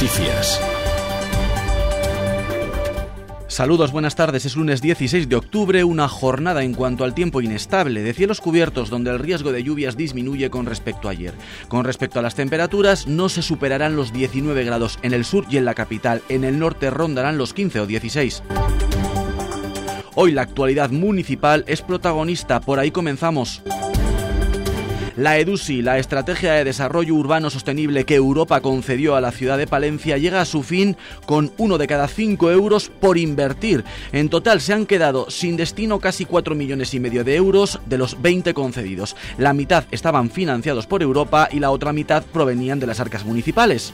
Noticias. Saludos, buenas tardes. Es lunes 16 de octubre, una jornada en cuanto al tiempo inestable, de cielos cubiertos donde el riesgo de lluvias disminuye con respecto a ayer. Con respecto a las temperaturas, no se superarán los 19 grados en el sur y en la capital. En el norte rondarán los 15 o 16. Hoy la actualidad municipal es protagonista, por ahí comenzamos. La EDUSI, la Estrategia de Desarrollo Urbano Sostenible que Europa concedió a la ciudad de Palencia, llega a su fin con uno de cada cinco euros por invertir. En total se han quedado sin destino casi cuatro millones y medio de euros de los 20 concedidos. La mitad estaban financiados por Europa y la otra mitad provenían de las arcas municipales.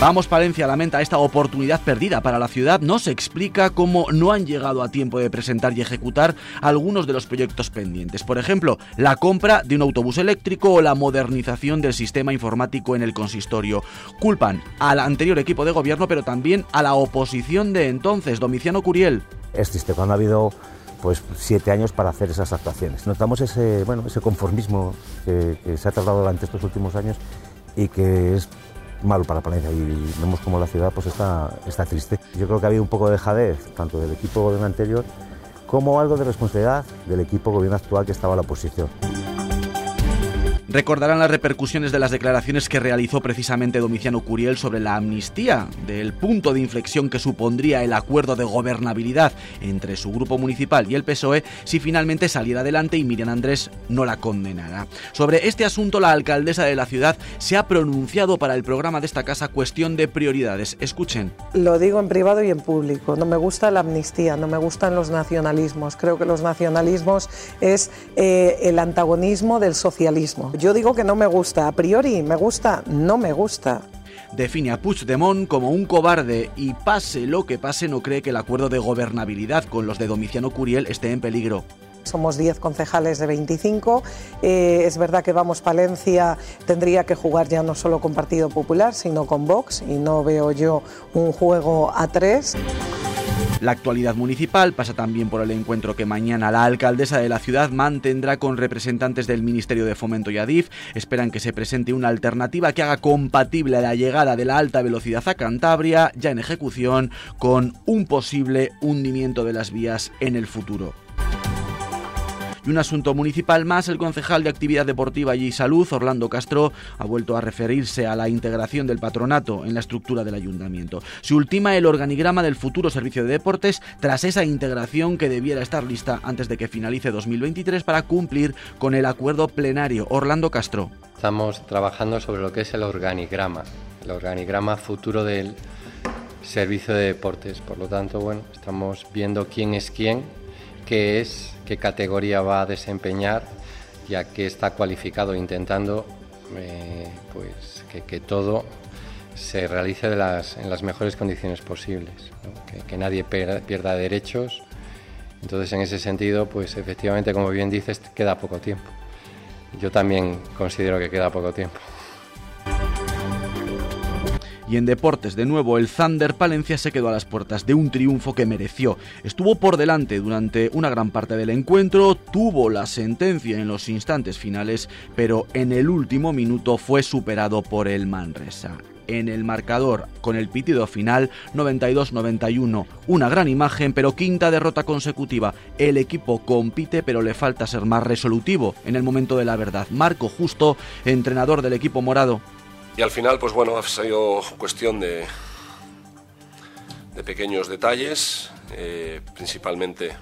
Vamos Palencia lamenta esta oportunidad perdida para la ciudad. No se explica cómo no han llegado a tiempo de presentar y ejecutar algunos de los proyectos pendientes. Por ejemplo, la compra de un autobús eléctrico o la modernización del sistema informático en el consistorio. Culpan al anterior equipo de gobierno, pero también a la oposición de entonces, Domiciano Curiel. Es triste cuando ha habido pues siete años para hacer esas actuaciones. Notamos ese, bueno, ese conformismo que, que se ha tardado durante estos últimos años y que es malo para Palencia y vemos como la ciudad pues está, está triste. Yo creo que ha habido un poco de dejadez, tanto del equipo gobierno anterior como algo de responsabilidad del equipo gobierno actual que estaba a la oposición. Recordarán las repercusiones de las declaraciones que realizó precisamente Domiciano Curiel sobre la amnistía, del punto de inflexión que supondría el acuerdo de gobernabilidad entre su grupo municipal y el PSOE si finalmente saliera adelante y Miriam Andrés no la condenara. Sobre este asunto, la alcaldesa de la ciudad se ha pronunciado para el programa de esta casa cuestión de prioridades. Escuchen. Lo digo en privado y en público. No me gusta la amnistía, no me gustan los nacionalismos. Creo que los nacionalismos es eh, el antagonismo del socialismo. Yo digo que no me gusta, a priori me gusta, no me gusta define a Puigdemont como un cobarde y pase lo que pase no cree que el acuerdo de gobernabilidad con los de Domiciano Curiel esté en peligro. Somos 10 concejales de 25. Eh, es verdad que Vamos Palencia tendría que jugar ya no solo con Partido Popular, sino con Vox, y no veo yo un juego a tres. La actualidad municipal pasa también por el encuentro que mañana la alcaldesa de la ciudad mantendrá con representantes del Ministerio de Fomento y Adif. Esperan que se presente una alternativa que haga compatible la llegada de la alta velocidad a Cantabria, ya en ejecución, con un posible hundimiento de las vías en el futuro. Y un asunto municipal más, el concejal de Actividad Deportiva y Salud, Orlando Castro, ha vuelto a referirse a la integración del patronato en la estructura del ayuntamiento. Se ultima el organigrama del futuro servicio de deportes tras esa integración que debiera estar lista antes de que finalice 2023 para cumplir con el acuerdo plenario. Orlando Castro. Estamos trabajando sobre lo que es el organigrama, el organigrama futuro del servicio de deportes. Por lo tanto, bueno, estamos viendo quién es quién, qué es qué categoría va a desempeñar y a qué está cualificado, intentando eh, pues, que, todo se realice en las mejores condiciones posibles, que, nadie pierda, derechos. Entonces, en ese sentido, pues efectivamente, como bien dices, queda poco tiempo. Yo también considero que queda poco tiempo. Y en deportes, de nuevo, el Thunder Palencia se quedó a las puertas de un triunfo que mereció. Estuvo por delante durante una gran parte del encuentro, tuvo la sentencia en los instantes finales, pero en el último minuto fue superado por el Manresa en el marcador con el pitido final 92-91. Una gran imagen, pero quinta derrota consecutiva. El equipo compite, pero le falta ser más resolutivo en el momento de la verdad. Marco Justo, entrenador del equipo morado. Y al final, pues bueno, ha sido cuestión de, de pequeños detalles, eh, principalmente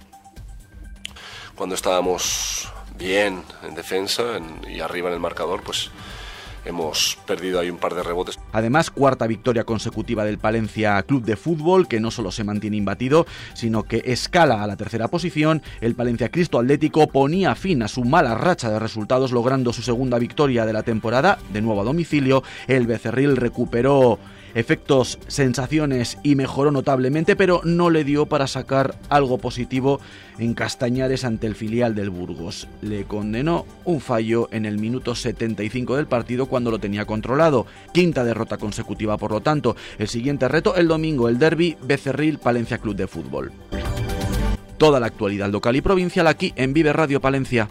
cuando estábamos bien en defensa y arriba en el marcador, pues hemos perdido ahí un par de rebotes. Además, cuarta victoria consecutiva del Palencia Club de Fútbol, que no solo se mantiene imbatido, sino que escala a la tercera posición. El Palencia Cristo Atlético ponía fin a su mala racha de resultados, logrando su segunda victoria de la temporada, de nuevo a domicilio. El Becerril recuperó efectos, sensaciones y mejoró notablemente, pero no le dio para sacar algo positivo en Castañares ante el filial del Burgos. Le condenó un fallo en el minuto 75 del partido cuando lo tenía controlado. Quinta derrota consecutiva, por lo tanto. El siguiente reto el domingo, el derby Becerril Palencia Club de Fútbol. Toda la actualidad local y provincial aquí en Vive Radio Palencia.